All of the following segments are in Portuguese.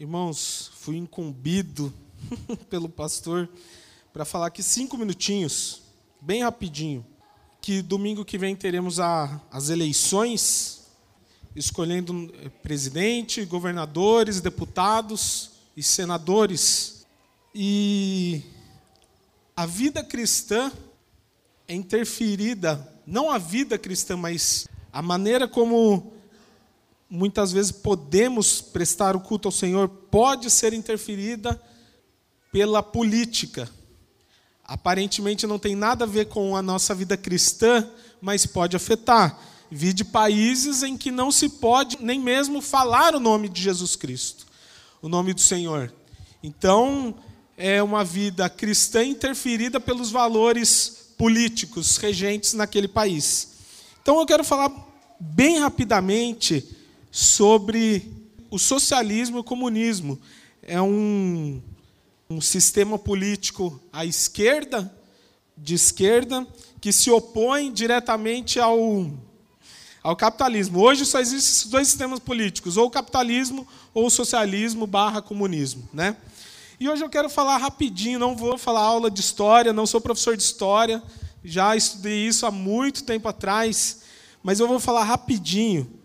Irmãos, fui incumbido pelo pastor para falar aqui cinco minutinhos, bem rapidinho, que domingo que vem teremos a, as eleições, escolhendo eh, presidente, governadores, deputados e senadores. E a vida cristã é interferida, não a vida cristã, mas a maneira como muitas vezes podemos prestar o culto ao Senhor pode ser interferida pela política. Aparentemente não tem nada a ver com a nossa vida cristã, mas pode afetar. Vi de países em que não se pode nem mesmo falar o nome de Jesus Cristo, o nome do Senhor. Então, é uma vida cristã interferida pelos valores políticos regentes naquele país. Então, eu quero falar bem rapidamente sobre o socialismo e o comunismo. É um, um sistema político à esquerda, de esquerda, que se opõe diretamente ao, ao capitalismo. Hoje só existem esses dois sistemas políticos, ou o capitalismo ou o socialismo barra comunismo. Né? E hoje eu quero falar rapidinho, não vou falar aula de história, não sou professor de história, já estudei isso há muito tempo atrás, mas eu vou falar rapidinho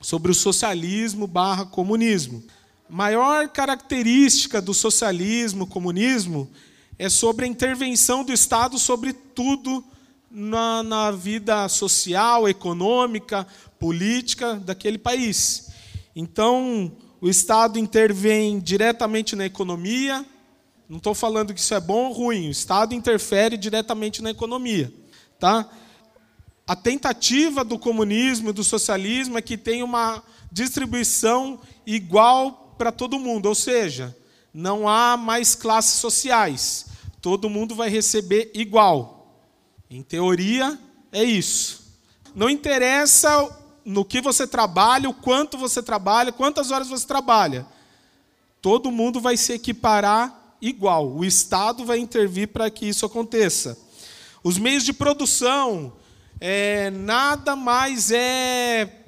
sobre o socialismo barra comunismo. Maior característica do socialismo, comunismo, é sobre a intervenção do Estado sobre tudo na, na vida social, econômica, política daquele país. Então, o Estado intervém diretamente na economia. Não estou falando que isso é bom ou ruim. O Estado interfere diretamente na economia, tá? A tentativa do comunismo e do socialismo é que tenha uma distribuição igual para todo mundo, ou seja, não há mais classes sociais. Todo mundo vai receber igual. Em teoria, é isso. Não interessa no que você trabalha, o quanto você trabalha, quantas horas você trabalha. Todo mundo vai se equiparar igual. O Estado vai intervir para que isso aconteça. Os meios de produção, é, nada mais é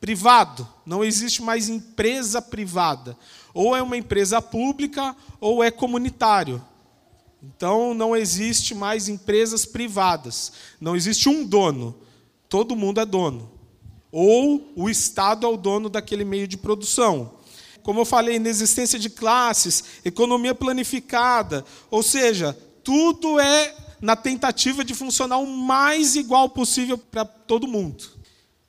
privado, não existe mais empresa privada. Ou é uma empresa pública ou é comunitário. Então não existe mais empresas privadas. Não existe um dono. Todo mundo é dono. Ou o Estado é o dono daquele meio de produção. Como eu falei, inexistência de classes, economia planificada. Ou seja, tudo é na tentativa de funcionar o mais igual possível para todo mundo.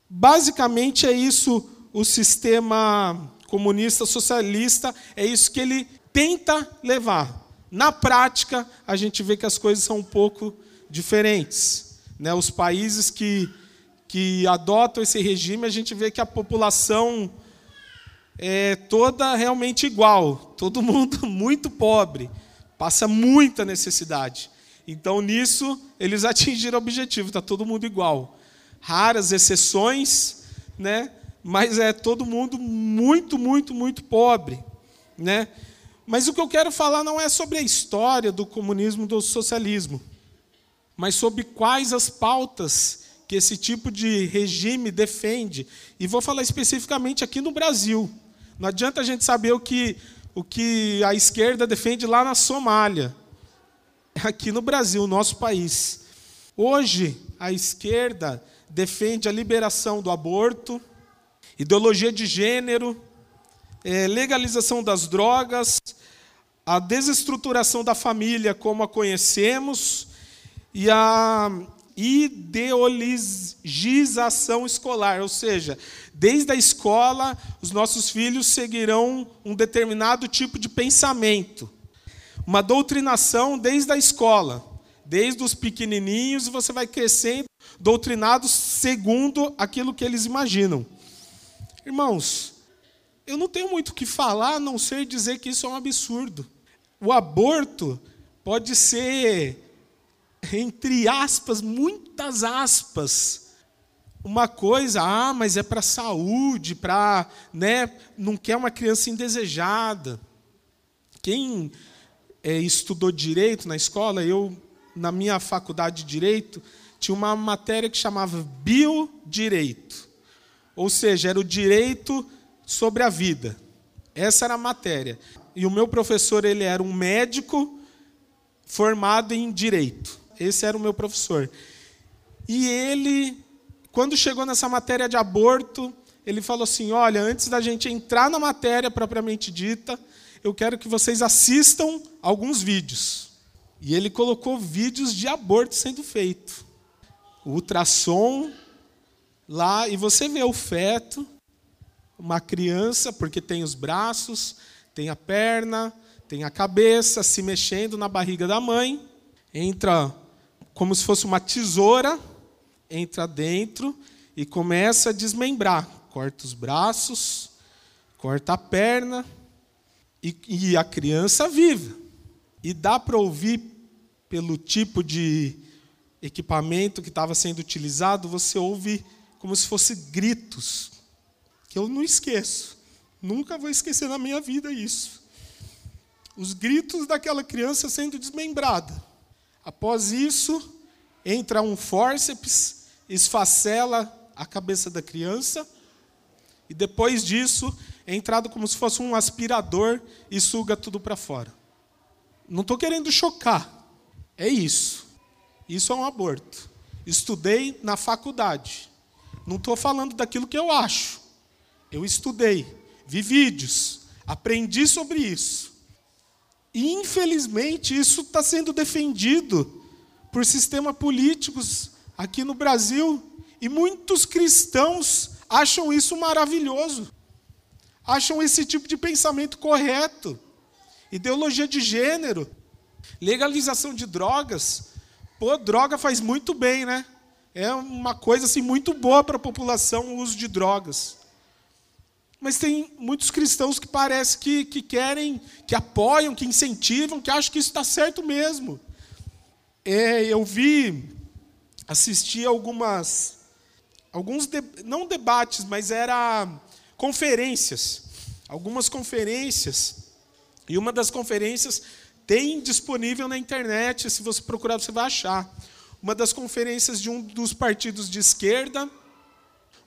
Basicamente é isso o sistema comunista socialista, é isso que ele tenta levar. Na prática, a gente vê que as coisas são um pouco diferentes. Né? Os países que, que adotam esse regime, a gente vê que a população é toda realmente igual, todo mundo muito pobre, passa muita necessidade. Então, nisso, eles atingiram o objetivo, está todo mundo igual. Raras exceções, né? mas é todo mundo muito, muito, muito pobre. Né? Mas o que eu quero falar não é sobre a história do comunismo do socialismo, mas sobre quais as pautas que esse tipo de regime defende. E vou falar especificamente aqui no Brasil. Não adianta a gente saber o que, o que a esquerda defende lá na Somália aqui no Brasil, nosso país. Hoje, a esquerda defende a liberação do aborto, ideologia de gênero, é, legalização das drogas, a desestruturação da família como a conhecemos e a ideologização escolar, ou seja, desde a escola os nossos filhos seguirão um determinado tipo de pensamento uma doutrinação desde a escola, desde os pequenininhos, você vai crescendo doutrinados segundo aquilo que eles imaginam. Irmãos, eu não tenho muito o que falar a não ser dizer que isso é um absurdo. O aborto pode ser, entre aspas, muitas aspas, uma coisa, ah, mas é para saúde, para, né, não quer uma criança indesejada. Quem é, estudou direito na escola, eu, na minha faculdade de direito, tinha uma matéria que chamava biodireito. Ou seja, era o direito sobre a vida. Essa era a matéria. E o meu professor, ele era um médico formado em direito. Esse era o meu professor. E ele, quando chegou nessa matéria de aborto, ele falou assim: Olha, antes da gente entrar na matéria propriamente dita, eu quero que vocês assistam alguns vídeos. E ele colocou vídeos de aborto sendo feito. O ultrassom lá, e você vê o feto, uma criança, porque tem os braços, tem a perna, tem a cabeça se mexendo na barriga da mãe, entra como se fosse uma tesoura, entra dentro e começa a desmembrar. Corta os braços, corta a perna e, e a criança vive. E dá para ouvir pelo tipo de equipamento que estava sendo utilizado, você ouve como se fosse gritos, que eu não esqueço. Nunca vou esquecer na minha vida isso. Os gritos daquela criança sendo desmembrada. Após isso, entra um fórceps, esfacela a cabeça da criança, e depois disso, é entrado como se fosse um aspirador e suga tudo para fora. Não estou querendo chocar, é isso. Isso é um aborto. Estudei na faculdade. Não estou falando daquilo que eu acho. Eu estudei, vi vídeos, aprendi sobre isso. E, infelizmente, isso está sendo defendido por sistemas políticos aqui no Brasil. E muitos cristãos acham isso maravilhoso. Acham esse tipo de pensamento correto. Ideologia de gênero, legalização de drogas. Pô, droga faz muito bem, né? É uma coisa assim muito boa para a população o uso de drogas. Mas tem muitos cristãos que parece que, que querem, que apoiam, que incentivam, que acham que isso está certo mesmo. É, eu vi, assisti algumas, alguns, de, não debates, mas era conferências, algumas conferências. E uma das conferências tem disponível na internet, se você procurar você vai achar. Uma das conferências de um dos partidos de esquerda,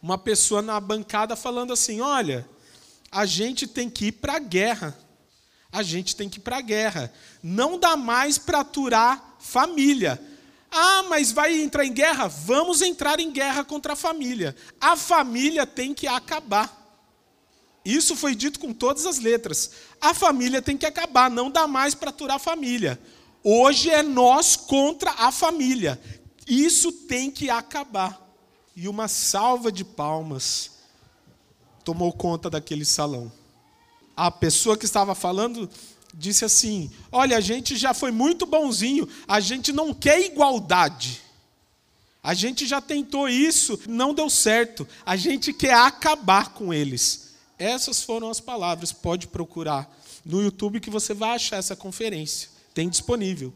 uma pessoa na bancada falando assim: olha, a gente tem que ir para a guerra. A gente tem que ir para a guerra. Não dá mais para aturar família. Ah, mas vai entrar em guerra? Vamos entrar em guerra contra a família. A família tem que acabar. Isso foi dito com todas as letras. A família tem que acabar, não dá mais para aturar a família. Hoje é nós contra a família. Isso tem que acabar. E uma salva de palmas tomou conta daquele salão. A pessoa que estava falando disse assim: Olha, a gente já foi muito bonzinho, a gente não quer igualdade. A gente já tentou isso, não deu certo. A gente quer acabar com eles. Essas foram as palavras. Pode procurar no YouTube que você vai achar essa conferência. Tem disponível.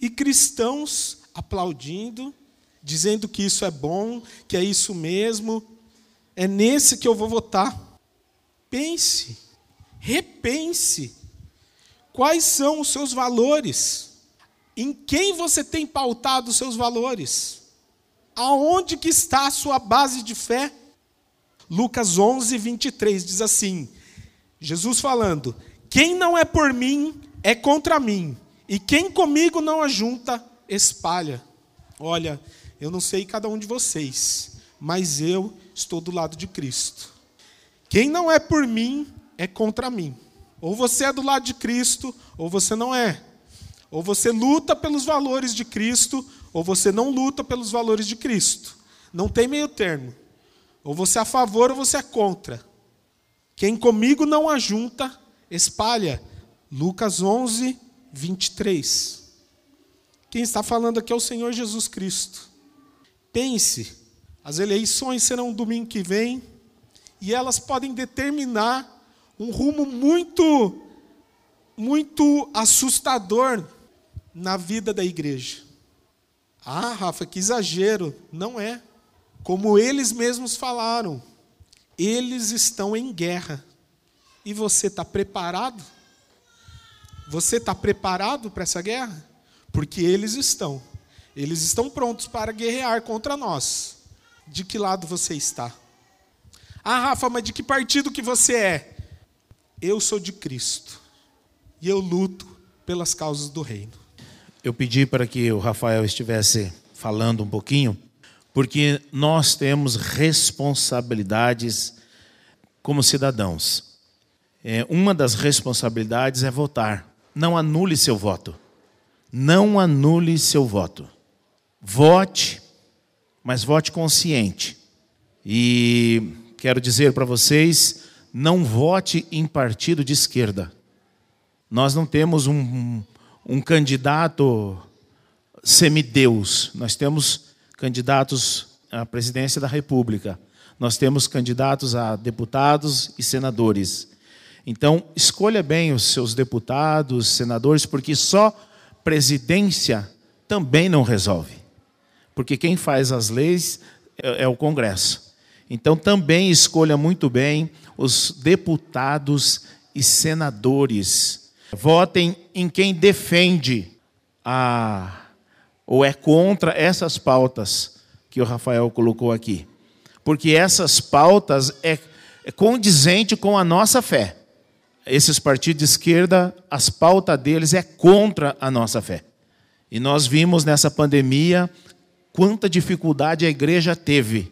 E cristãos aplaudindo, dizendo que isso é bom, que é isso mesmo. É nesse que eu vou votar. Pense, repense Quais são os seus valores? Em quem você tem pautado os seus valores? Aonde que está a sua base de fé? Lucas 11, 23 diz assim: Jesus falando: Quem não é por mim é contra mim, e quem comigo não ajunta, espalha. Olha, eu não sei cada um de vocês, mas eu estou do lado de Cristo. Quem não é por mim é contra mim. Ou você é do lado de Cristo, ou você não é. Ou você luta pelos valores de Cristo, ou você não luta pelos valores de Cristo. Não tem meio termo. Ou você é a favor ou você é contra. Quem comigo não ajunta, espalha. Lucas 11, 23. Quem está falando aqui é o Senhor Jesus Cristo. Pense, as eleições serão domingo que vem, e elas podem determinar um rumo muito, muito assustador na vida da igreja. Ah, Rafa, que exagero. Não é. Como eles mesmos falaram, eles estão em guerra. E você está preparado? Você está preparado para essa guerra? Porque eles estão. Eles estão prontos para guerrear contra nós. De que lado você está? Ah, Rafa, mas de que partido que você é? Eu sou de Cristo e eu luto pelas causas do reino. Eu pedi para que o Rafael estivesse falando um pouquinho, porque nós temos responsabilidades como cidadãos. É, uma das responsabilidades é votar. Não anule seu voto. Não anule seu voto. Vote, mas vote consciente. E quero dizer para vocês: não vote em partido de esquerda. Nós não temos um, um, candidato semideus, nós temos candidatos à presidência da República, nós temos candidatos a deputados e senadores. Então, escolha bem os seus deputados, senadores, porque só presidência também não resolve. Porque quem faz as leis é, é o Congresso. Então, também escolha muito bem os deputados e senadores. Votem em quem defende a ou é contra essas pautas que o Rafael colocou aqui. Porque essas pautas é, é condizente com a nossa fé esses partidos de esquerda, as pautas deles é contra a nossa fé. E nós vimos nessa pandemia quanta dificuldade a igreja teve.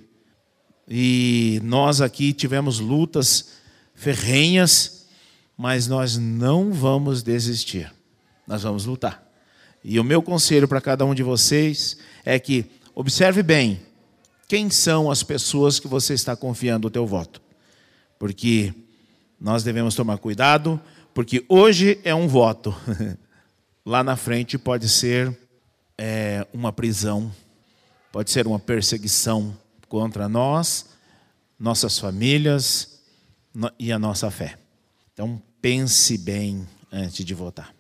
E nós aqui tivemos lutas ferrenhas, mas nós não vamos desistir. Nós vamos lutar. E o meu conselho para cada um de vocês é que observe bem quem são as pessoas que você está confiando o teu voto. Porque nós devemos tomar cuidado, porque hoje é um voto, lá na frente pode ser é, uma prisão, pode ser uma perseguição contra nós, nossas famílias e a nossa fé. Então pense bem antes de votar.